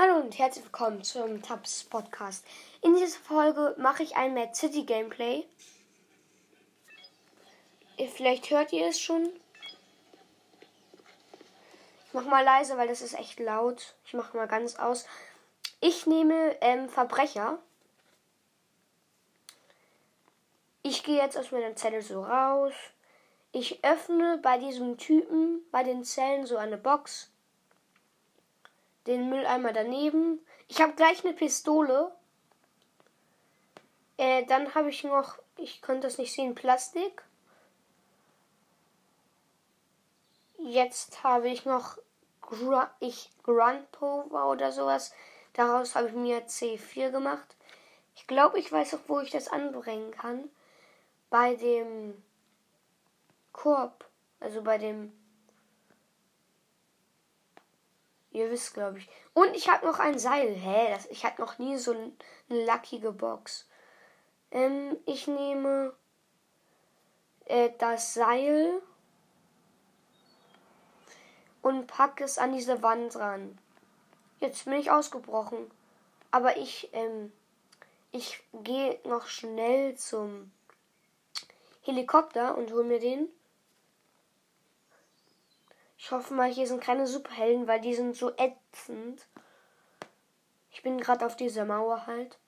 Hallo und herzlich willkommen zum Tabs Podcast. In dieser Folge mache ich ein Mad City Gameplay. Vielleicht hört ihr es schon. Ich mache mal leise, weil das ist echt laut. Ich mache mal ganz aus. Ich nehme ähm, Verbrecher. Ich gehe jetzt aus meiner Zelle so raus. Ich öffne bei diesem Typen, bei den Zellen so eine Box den Mülleimer daneben. Ich habe gleich eine Pistole. Äh, dann habe ich noch, ich konnte das nicht sehen, Plastik. Jetzt habe ich noch Gru ich Grundpower oder sowas. Daraus habe ich mir C4 gemacht. Ich glaube, ich weiß auch, wo ich das anbringen kann. Bei dem Korb. Also bei dem Ihr wisst, glaube ich. Und ich habe noch ein Seil. Hä? Das, ich hatte noch nie so ein, eine luckige Box. Ähm, ich nehme äh, das Seil und packe es an diese Wand ran. Jetzt bin ich ausgebrochen. Aber ich, ähm, ich gehe noch schnell zum Helikopter und hole mir den. Ich hoffe mal, hier sind keine Superhelden, weil die sind so ätzend. Ich bin gerade auf dieser Mauer halt.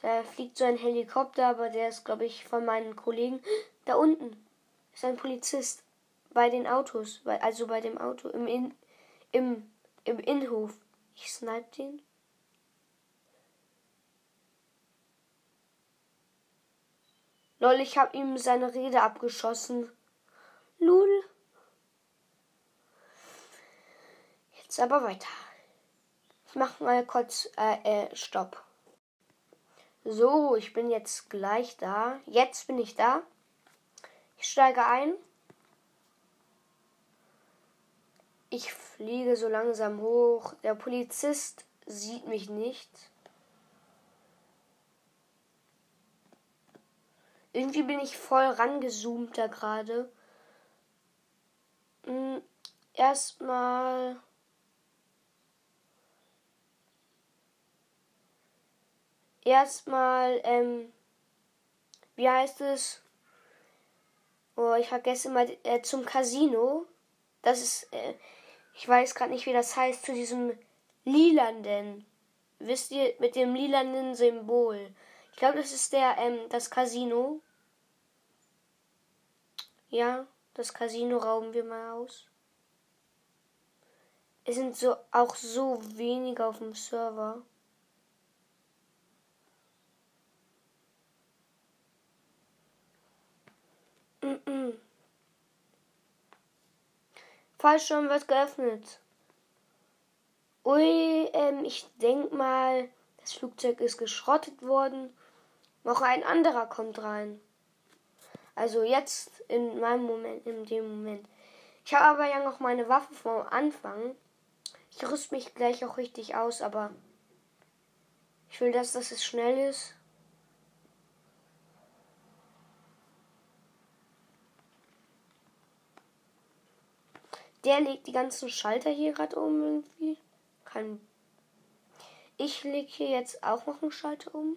Da fliegt so ein Helikopter, aber der ist, glaube ich, von meinen Kollegen. Da unten ist ein Polizist bei den Autos, also bei dem Auto im, In, im, im Innenhof. Ich snipe den. Lol, ich habe ihm seine Rede abgeschossen. Lul. Jetzt aber weiter. Ich mache mal kurz äh, äh, Stopp. So, ich bin jetzt gleich da. Jetzt bin ich da. Ich steige ein. Ich fliege so langsam hoch. Der Polizist sieht mich nicht. Irgendwie bin ich voll rangezoomt da gerade. Hm, erstmal erstmal, ähm, wie heißt es? Oh, ich vergesse mal äh, zum Casino. Das ist, äh, ich weiß gerade nicht, wie das heißt, zu diesem lilanden. Wisst ihr, mit dem lilanden Symbol. Ich glaube, das ist der, ähm, das Casino. Ja, das Casino rauben wir mal aus. Es sind so auch so wenige auf dem Server. Fallschirm wird geöffnet. Ui, ähm, ich denk mal, das Flugzeug ist geschrottet worden. Noch ein anderer kommt rein. Also jetzt in meinem Moment, in dem Moment. Ich habe aber ja noch meine Waffe vom Anfang. Ich rüste mich gleich auch richtig aus, aber ich will, dass das schnell ist. Der legt die ganzen Schalter hier gerade um irgendwie. Kann. Ich lege hier jetzt auch noch einen Schalter um.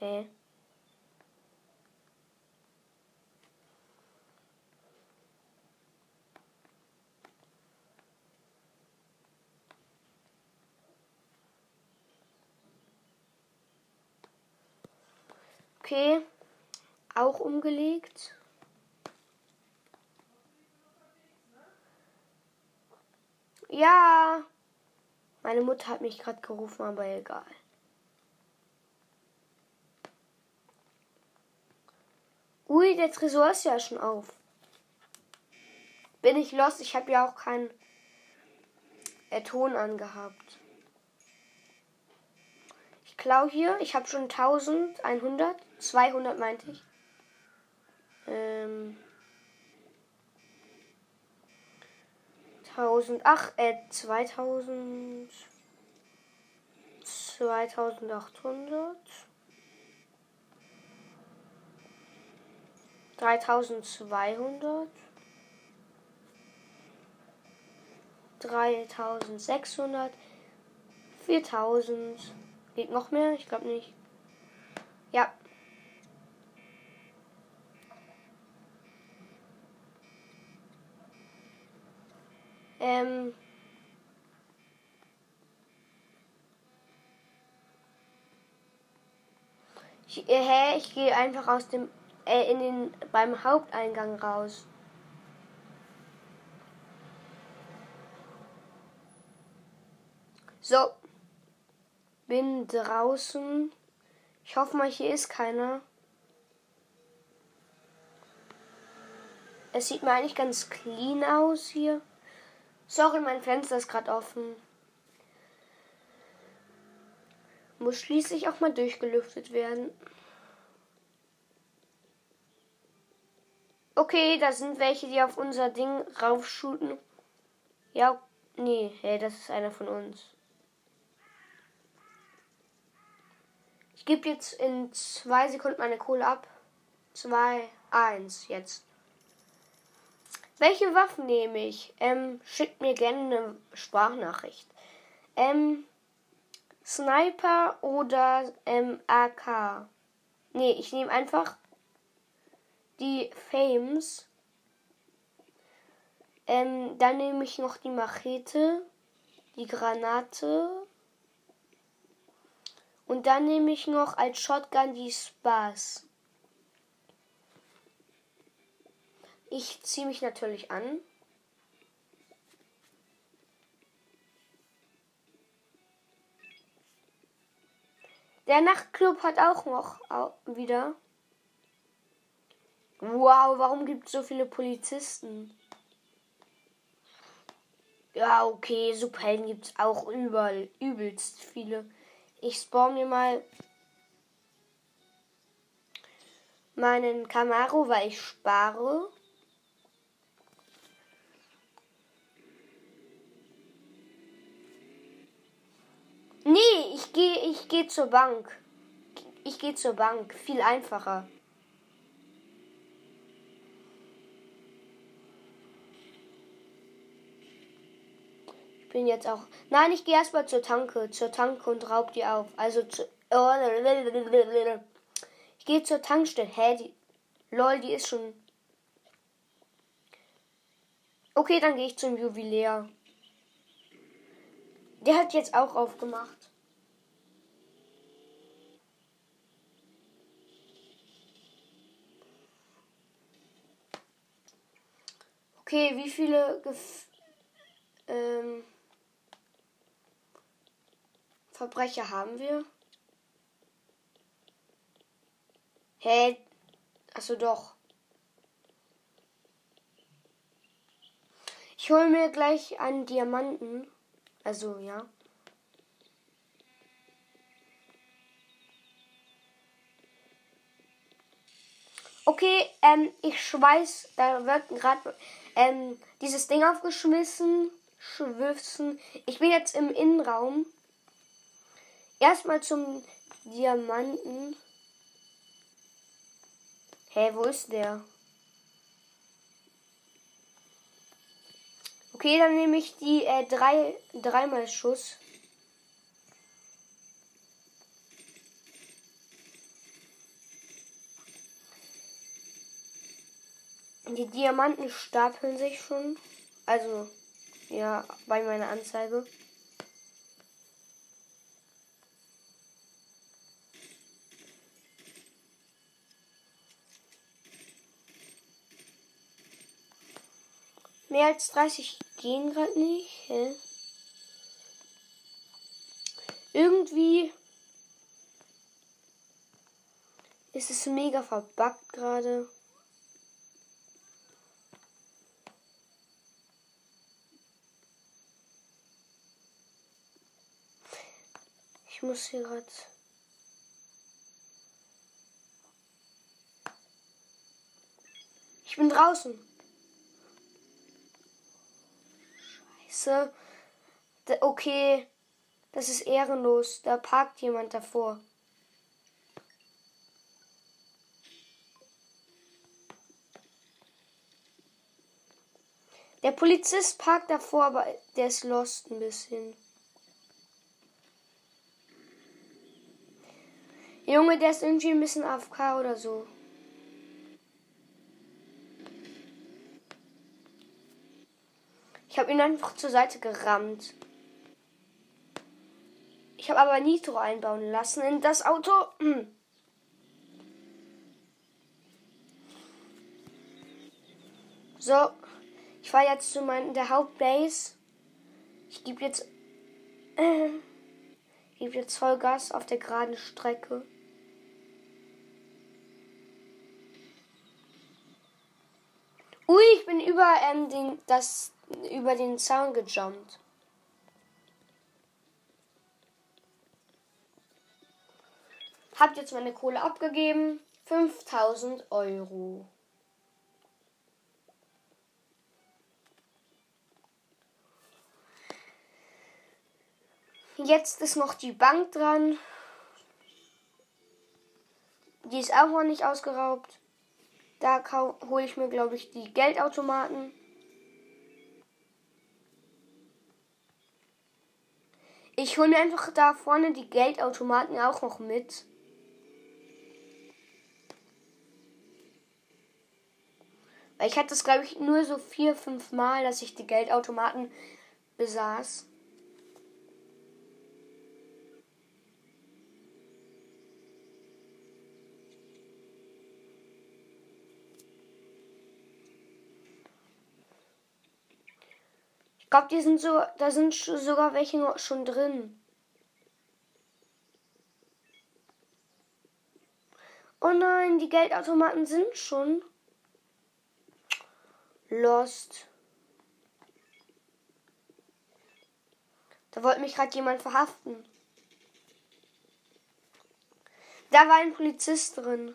Hä? Okay auch umgelegt. Ja. Meine Mutter hat mich gerade gerufen, aber egal. Ui, der Tresor ist ja schon auf. Bin ich los? Ich habe ja auch keinen äh, Ton angehabt. Ich klau hier. Ich habe schon 1100. 200 meinte ich. Ähm, 1000, ach, äh, 2000, 2800, 3200, 3600, 4000. Geht noch mehr? Ich glaube nicht. Ja. Ähm. Ich, äh, hä, ich gehe einfach aus dem äh, in den beim Haupteingang raus. So. Bin draußen. Ich hoffe mal, hier ist keiner. Es sieht mir eigentlich ganz clean aus hier. Sorry, mein Fenster ist gerade offen. Muss schließlich auch mal durchgelüftet werden. Okay, da sind welche, die auf unser Ding raufschuten. Ja, nee, hey, das ist einer von uns. Ich gebe jetzt in zwei Sekunden meine Kohle ab. Zwei, eins, jetzt. Welche Waffen nehme ich? Ähm, schickt mir gerne eine Sprachnachricht. Ähm, Sniper oder ähm, AK? Nee, ich nehme einfach die Fames. Ähm, dann nehme ich noch die Machete, die Granate und dann nehme ich noch als Shotgun die Spaß. Ich ziehe mich natürlich an. Der Nachtclub hat auch noch wieder. Wow, warum gibt es so viele Polizisten? Ja, okay, Superhelden gibt es auch überall, übelst viele. Ich spawn mir mal meinen Camaro, weil ich spare. Nee, ich gehe ich geh zur Bank. Ich gehe zur Bank. Viel einfacher. bin jetzt auch. Nein, ich gehe erstmal zur Tanke. Zur Tanke und raub die auf. Also zu. Ich gehe zur Tankstelle. Hä? Die. Lol, die ist schon. Okay, dann gehe ich zum Juwelier. Der hat jetzt auch aufgemacht. Okay, wie viele Gef ähm Verbrecher haben wir? Hä? Hey. Achso, doch. Ich hole mir gleich einen Diamanten. Also, ja. Okay, ähm, ich schweiß, da wird gerade ähm, dieses Ding aufgeschmissen, schwiffen. Ich bin jetzt im Innenraum. Erstmal zum Diamanten. Hä, hey, wo ist der? Okay, dann nehme ich die äh, drei, dreimal Schuss. Die Diamanten stapeln sich schon. Also, ja, bei meiner Anzeige. Mehr als 30 gehen gerade nicht. Hä? Irgendwie ist es mega verbuggt gerade. Ich muss hier gerade. Ich bin draußen. Scheiße. Okay, das ist ehrenlos. Da parkt jemand davor. Der Polizist parkt davor, aber der ist lost ein bisschen. Junge, der ist irgendwie ein bisschen AFK oder so. Ich habe ihn einfach zur Seite gerammt. Ich habe aber Nitro einbauen lassen in das Auto. So, ich fahre jetzt zu meiner der Hauptbase. Ich gebe jetzt äh, gebe jetzt Vollgas auf der geraden Strecke. Ui, ich bin über ähm, den das über den Zaun gejumpt. Habt jetzt meine Kohle abgegeben. 5000 Euro. Jetzt ist noch die Bank dran. Die ist auch noch nicht ausgeraubt. Da hole ich mir, glaube ich, die Geldautomaten. Ich hole mir einfach da vorne die Geldautomaten auch noch mit. Weil ich hatte es, glaube ich, nur so vier, fünf Mal, dass ich die Geldautomaten besaß. Ich glaube, die sind so, da sind sogar welche schon drin. Oh nein, die Geldautomaten sind schon. Lost. Da wollte mich gerade jemand verhaften. Da war ein Polizist drin.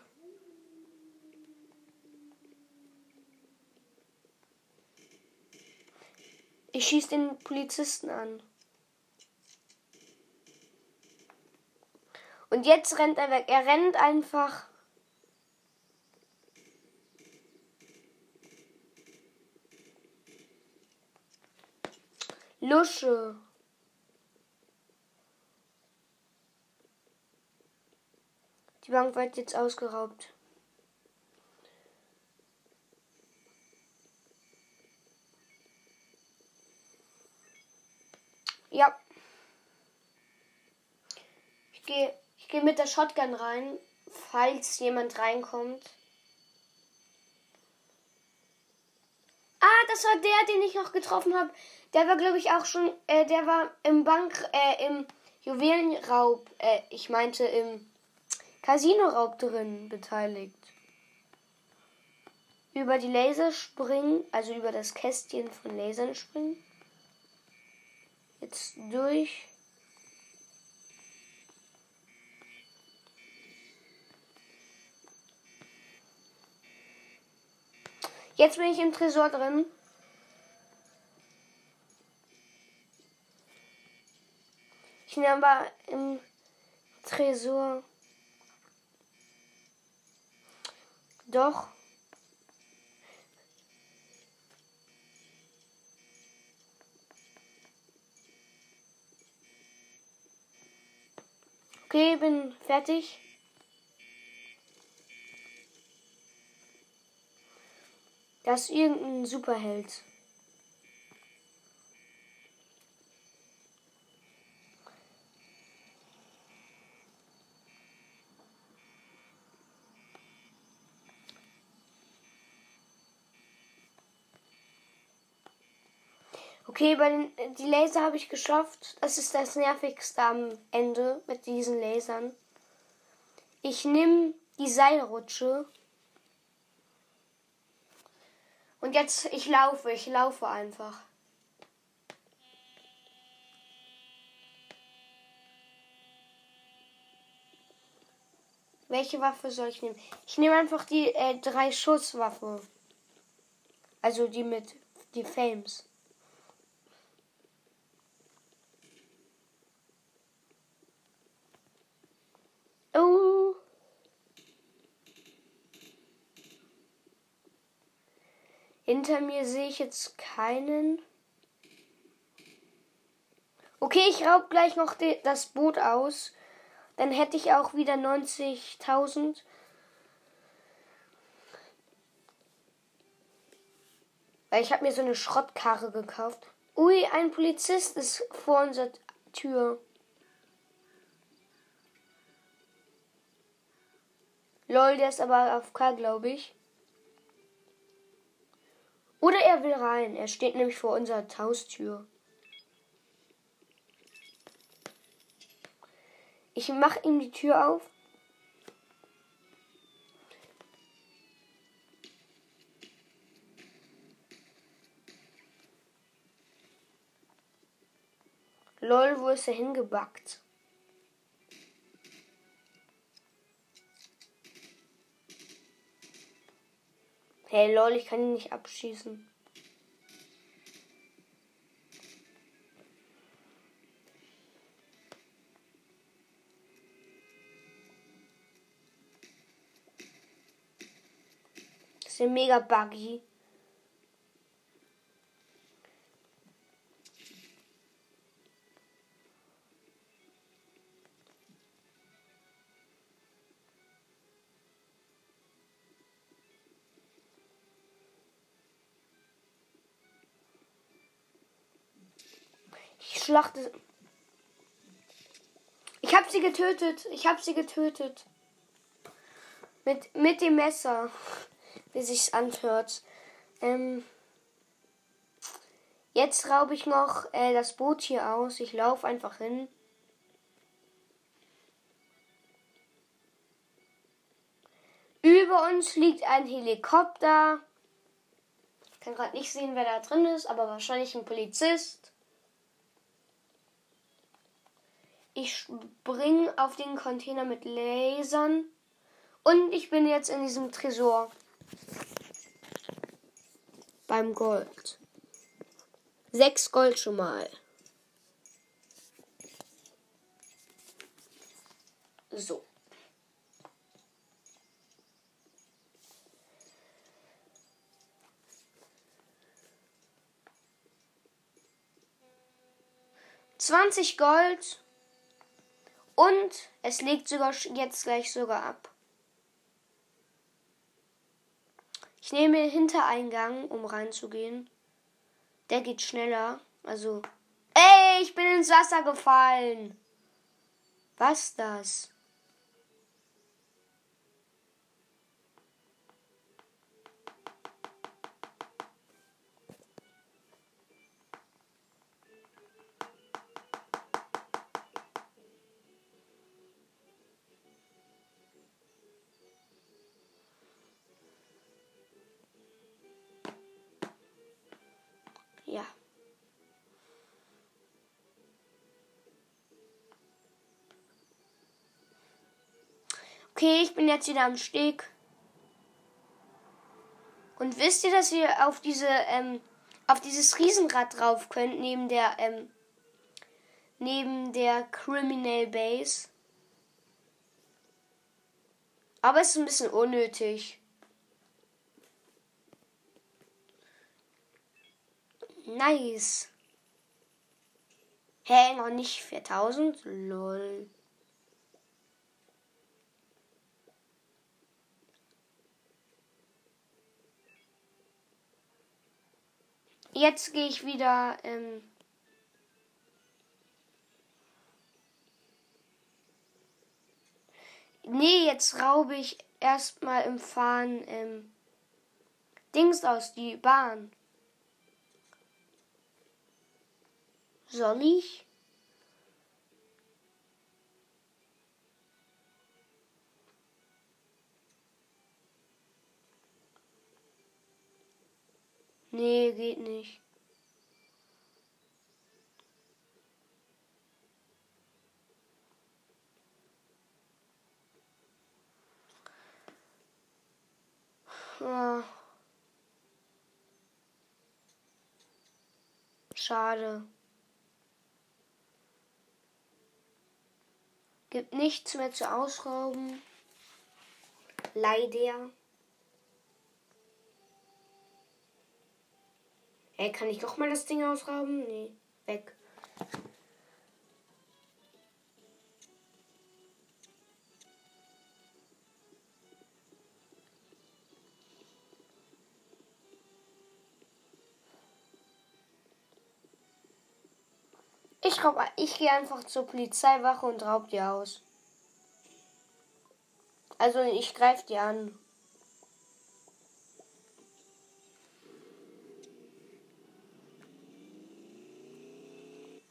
Ich schieße den Polizisten an. Und jetzt rennt er weg. Er rennt einfach. Lusche. Die Bank wird jetzt ausgeraubt. Ja. Ich gehe ich geh mit der Shotgun rein, falls jemand reinkommt. Ah, das war der, den ich noch getroffen habe. Der war, glaube ich, auch schon, äh, der war im Bank, äh, im Juwelenraub, äh, ich meinte im Casinoraub drin beteiligt. Über die Laser springen, also über das Kästchen von Lasern springen. Jetzt durch. Jetzt bin ich im Tresor drin. Ich nehme aber im Tresor. Doch. Okay, bin fertig. Das ist irgendein Superheld. Okay, bei den die Laser habe ich geschafft. Das ist das nervigste am Ende mit diesen Lasern. Ich nehme die Seilrutsche. Und jetzt, ich laufe, ich laufe einfach. Welche Waffe soll ich nehmen? Ich nehme einfach die äh, drei Schusswaffe. Also die mit die Fames. Hinter mir sehe ich jetzt keinen. Okay, ich raub gleich noch das Boot aus. Dann hätte ich auch wieder 90.000. Weil ich habe mir so eine Schrottkarre gekauft. Ui, ein Polizist ist vor unserer Tür. Lol, der ist aber auf K, glaube ich. Oder er will rein. Er steht nämlich vor unserer Haustür. Ich mache ihm die Tür auf. Lol, wo ist er hingebackt? Hey lol, ich kann ihn nicht abschießen. Das ist mega buggy. Schlachte. Ich habe sie getötet. Ich habe sie getötet. Mit, mit dem Messer. Wie sich's anhört. Ähm, jetzt raube ich noch äh, das Boot hier aus. Ich laufe einfach hin. Über uns liegt ein Helikopter. Ich kann gerade nicht sehen, wer da drin ist, aber wahrscheinlich ein Polizist. Ich spring auf den Container mit Lasern. Und ich bin jetzt in diesem Tresor. Beim Gold. Sechs Gold schon mal. So. Zwanzig Gold. Und es legt sogar jetzt gleich sogar ab. Ich nehme den Hintereingang, um reinzugehen. Der geht schneller. Also. Ey, ich bin ins Wasser gefallen. Was das? Okay, ich bin jetzt wieder am Steg. Und wisst ihr, dass ihr auf diese, ähm, auf dieses Riesenrad drauf könnt, neben der, ähm, neben der Criminal Base? Aber es ist ein bisschen unnötig. Nice. Hä, hey, noch nicht 4000? Lol. Jetzt gehe ich wieder. Ähm nee, jetzt raube ich erstmal im Fahren ähm Dings aus, die Bahn. Soll ich? Nee, geht nicht. Oh. Schade. Gibt nichts mehr zu ausrauben. Leider. Hey, kann ich doch mal das Ding ausrauben? Nee, weg. Ich glaube, ich gehe einfach zur Polizeiwache und raub die aus. Also ich greife die an.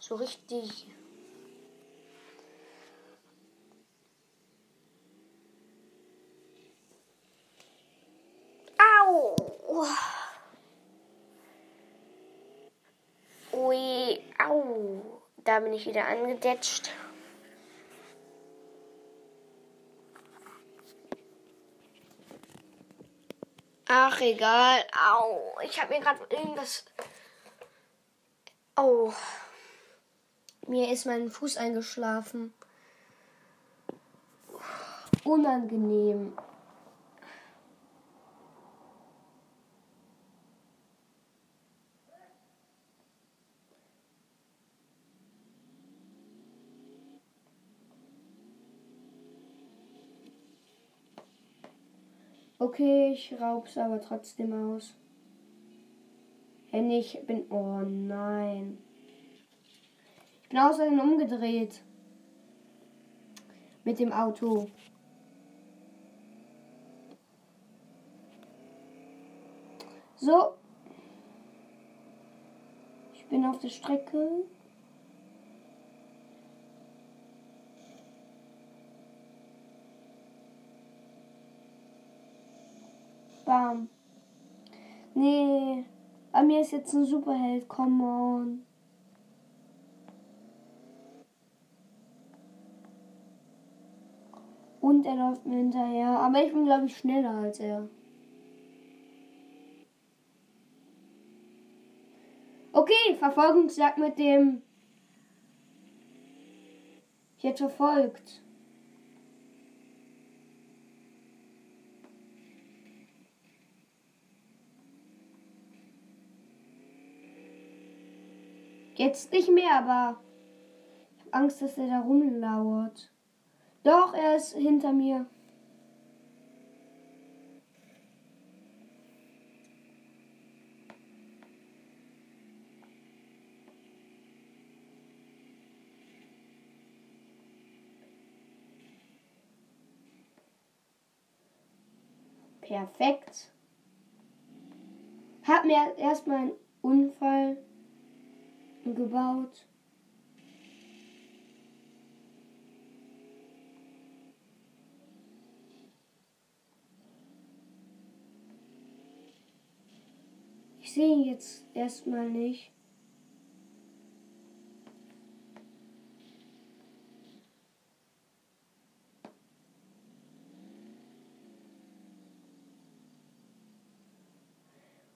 So richtig. Au! Ui, au. Da bin ich wieder angedetscht. Ach, egal. Au. Ich habe mir gerade irgendwas. Oh. Mir ist mein Fuß eingeschlafen. Unangenehm. Okay, ich raub's aber trotzdem aus. Wenn ich bin. Oh nein. Ich bin außerdem umgedreht. Mit dem Auto. So. Ich bin auf der Strecke. Bam. Nee. Bei mir ist jetzt ein Superheld. Come on. Und er läuft mir hinterher. Aber ich bin, glaube ich, schneller als er. Okay, Verfolgungsjagd mit dem. Ich hätte verfolgt. Jetzt nicht mehr, aber ich habe Angst, dass er da rumlauert. Doch, er ist hinter mir. Perfekt. Hab mir erstmal einen Unfall gebaut. Sehe ihn jetzt erstmal nicht.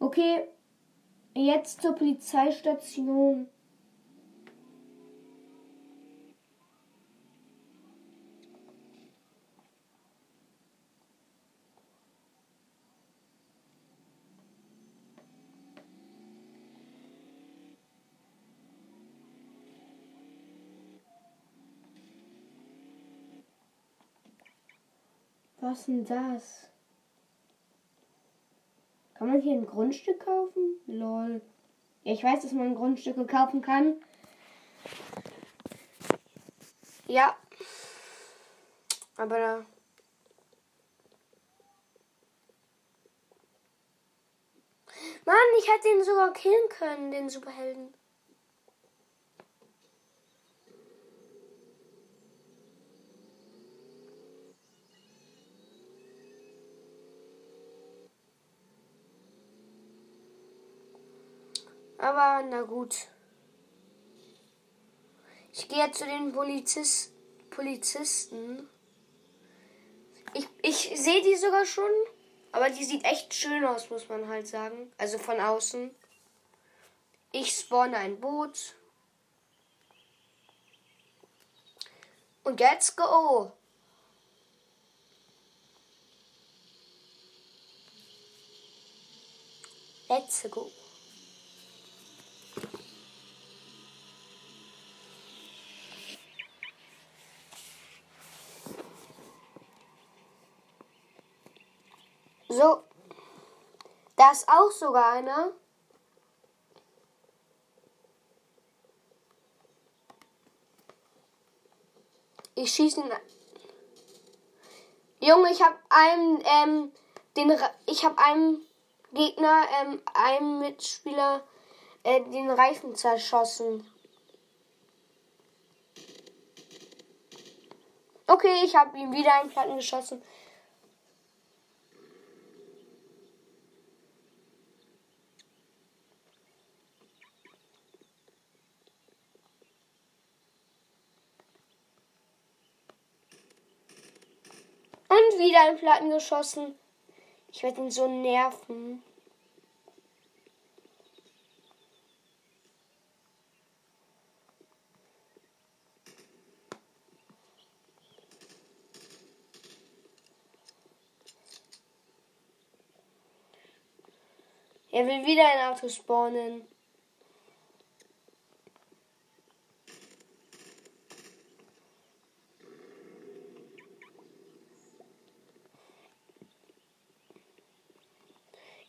Okay, jetzt zur Polizeistation. Was denn das? Kann man hier ein Grundstück kaufen? Lol. Ja, ich weiß, dass man Grundstücke kaufen kann. Ja. Aber da. Mann, ich hätte ihn sogar killen können, den Superhelden. Aber na gut. Ich gehe zu den Polizist, Polizisten. Ich, ich sehe die sogar schon. Aber die sieht echt schön aus, muss man halt sagen. Also von außen. Ich spawne ein Boot. Und let's go. Let's go. So. Da ist auch sogar einer. Ich schieße ihn. Junge, ich habe einem ähm, den ich habe einem Gegner, ähm, einem Mitspieler äh, den Reifen zerschossen. Okay, ich habe ihm wieder einen Platten geschossen. Und wieder einen Platten geschossen. Ich werde ihn so nerven. Er will wieder ein Auto spawnen.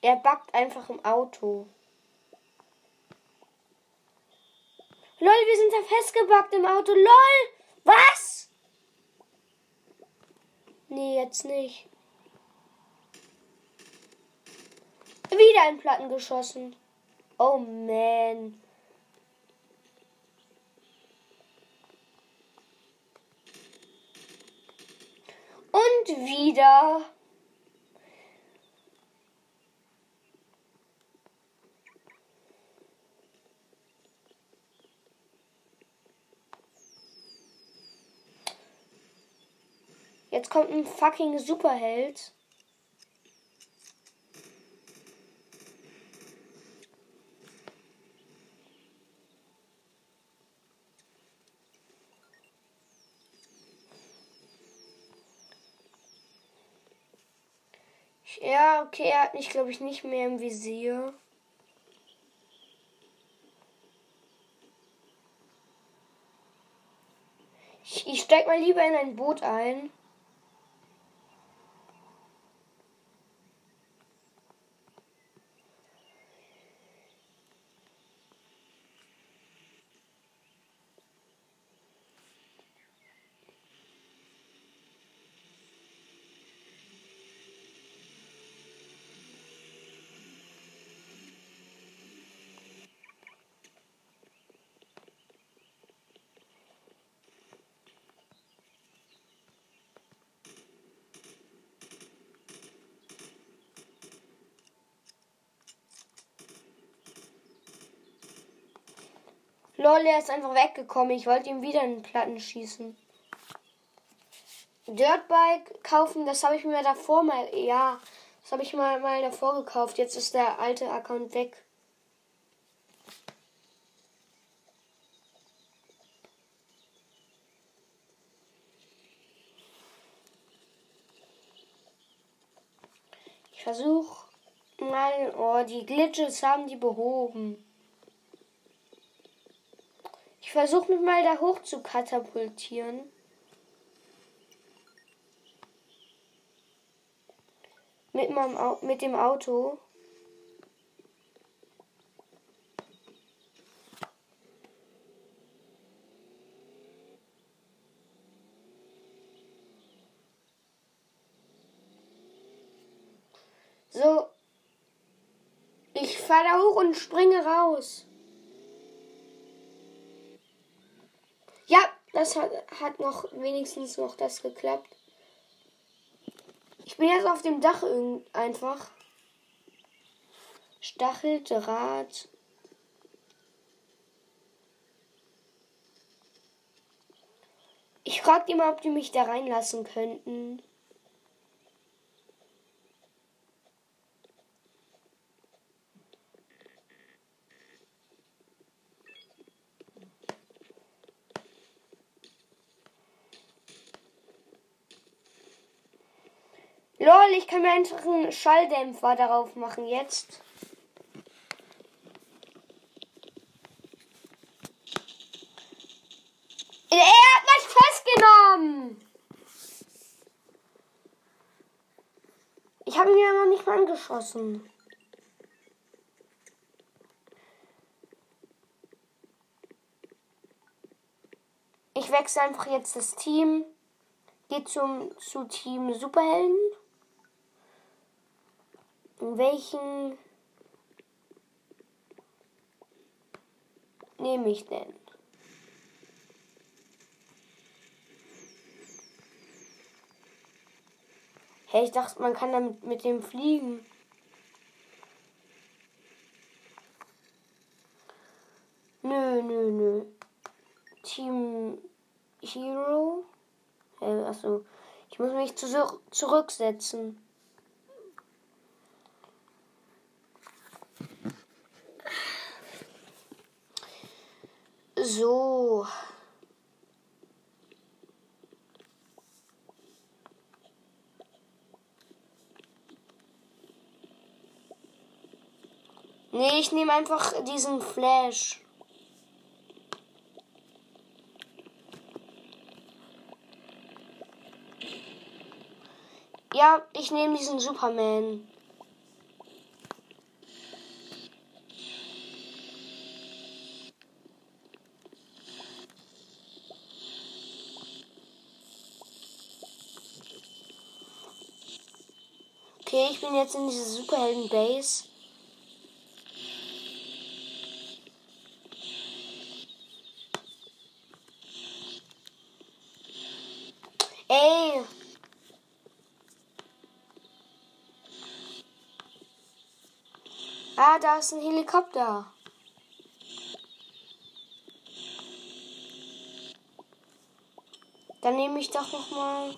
Er backt einfach im Auto. Lol, wir sind da festgebackt im Auto. Lol! Was? Nee, jetzt nicht. Wieder ein Platten geschossen. Oh man. Und wieder. Jetzt kommt ein fucking Superheld. Ja, okay, er hat mich, glaube ich, nicht mehr im Visier. Ich, ich steig mal lieber in ein Boot ein. Lol, er ist einfach weggekommen. Ich wollte ihm wieder einen Platten schießen. Dirtbike kaufen, das habe ich mir davor mal, ja, das habe ich mal, mal davor gekauft. Jetzt ist der alte Account weg. Ich versuche mal, oh, die Glitches haben die behoben. Ich versuche mich mal da hoch zu katapultieren. Mit, meinem Au mit dem Auto. So. Ich fahre da hoch und springe raus. Das hat, hat noch wenigstens noch das geklappt. Ich bin jetzt auf dem Dach einfach. Stacheldraht. Ich frag die mal, ob die mich da reinlassen könnten. Lol, ich kann mir einfach einen Schalldämpfer darauf machen jetzt. Er hat mich festgenommen. Ich habe ihn ja noch nicht geschossen. Ich wechsle einfach jetzt das Team. Geht zum zu Team Superhelden. In welchen nehme ich denn? Hey, ich dachte, man kann damit mit dem fliegen. Nö, nö, nö. Team Hero. Äh, achso. Ich muss mich zu zurücksetzen. So. Nee, ich nehme einfach diesen Flash. Ja, ich nehme diesen Superman. Okay, ich bin jetzt in dieser Superhelden-Base. Ey! Ah, da ist ein Helikopter. Dann nehme ich doch noch mal.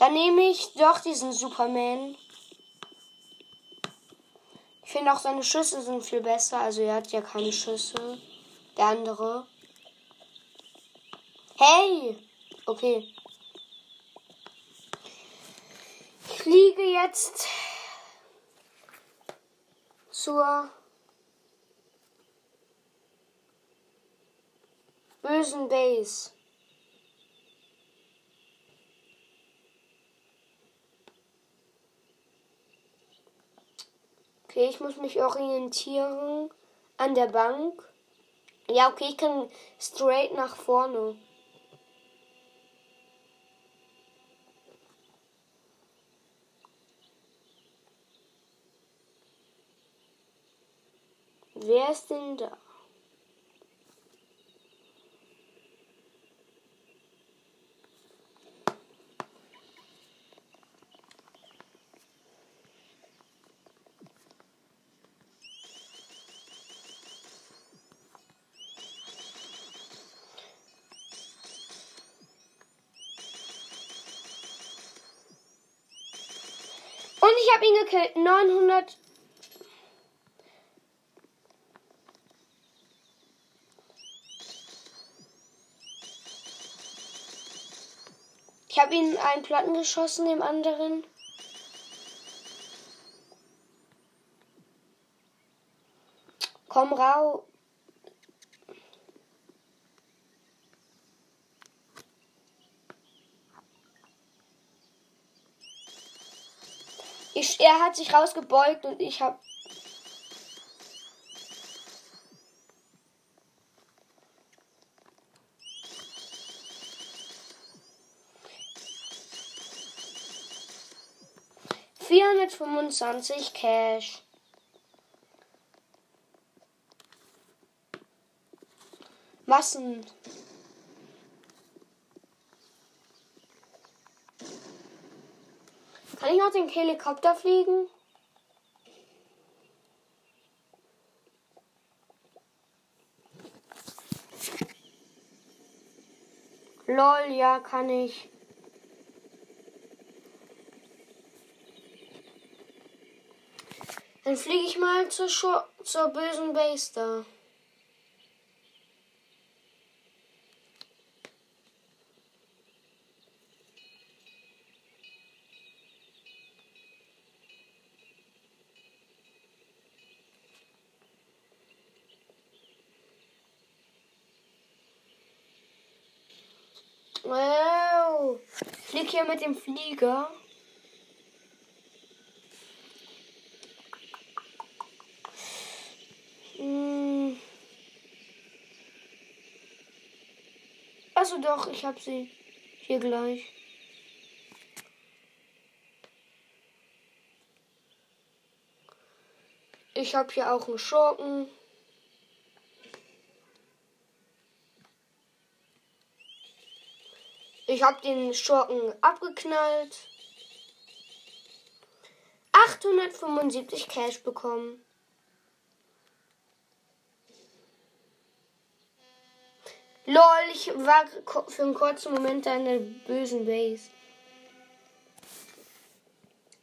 Dann nehme ich doch diesen Superman. Ich finde auch seine Schüsse sind viel besser. Also er hat ja keine Schüsse. Der andere. Hey! Okay. Ich fliege jetzt zur bösen Base. Okay, ich muss mich orientieren an der Bank. Ja, okay, ich kann straight nach vorne. Wer ist denn da? Und gekillt. 900. Ich habe ihn einen Platten geschossen, dem anderen. Komm rau. Ich, er hat sich rausgebeugt und ich habe. Vierhundertfünfundzwanzig Cash. Massen. Kann ich noch den Helikopter fliegen? Lol, ja, kann ich. Dann fliege ich mal zur, Scho zur bösen Base da. Wow. Flieg hier mit dem Flieger. Hm. Also doch, ich habe sie hier gleich. Ich habe hier auch einen Schurken. Ich habe den Schurken abgeknallt. 875 Cash bekommen. Lol, ich war für einen kurzen Moment da in der bösen Base.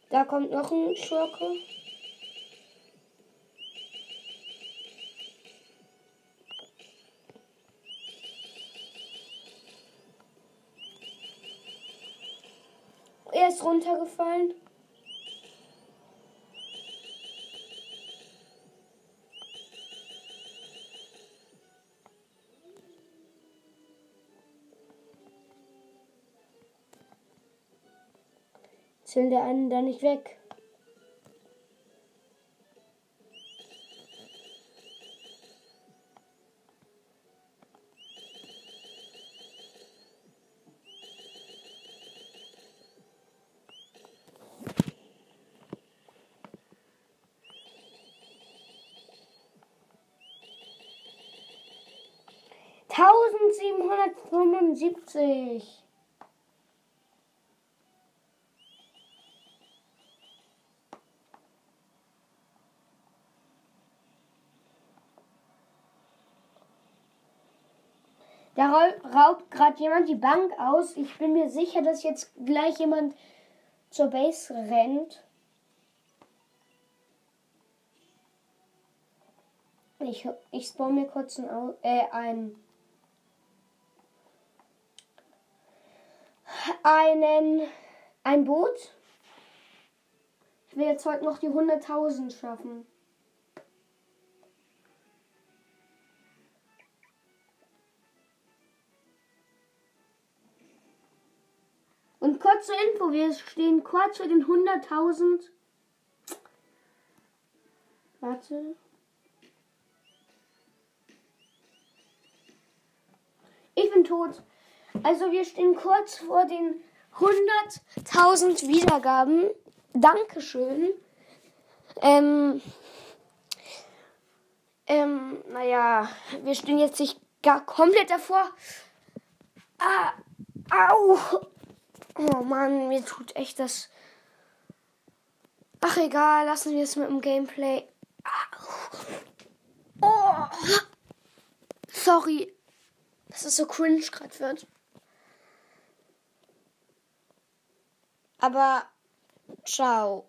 Da kommt noch ein Schurke. Er ist runtergefallen. Zählen der einen da nicht weg. Tausendsiebenhundertfünfundsiebzig. Da raubt gerade jemand die Bank aus. Ich bin mir sicher, dass jetzt gleich jemand zur Base rennt. Ich, ich spawn mir kurz ein, äh, ein einen ein Boot. Ich will jetzt heute noch die 100.000 schaffen. Und kurz zur Info, wir stehen kurz vor den 100.000. Warte. Ich bin tot. Also wir stehen kurz vor den 100.000 Wiedergaben. Dankeschön. Ähm, ähm, naja, wir stehen jetzt nicht gar komplett davor. Ah, au. Oh Mann, mir tut echt das. Ach egal, lassen wir es mit dem Gameplay. Oh. Sorry, dass es so cringe gerade wird. Aber ciao.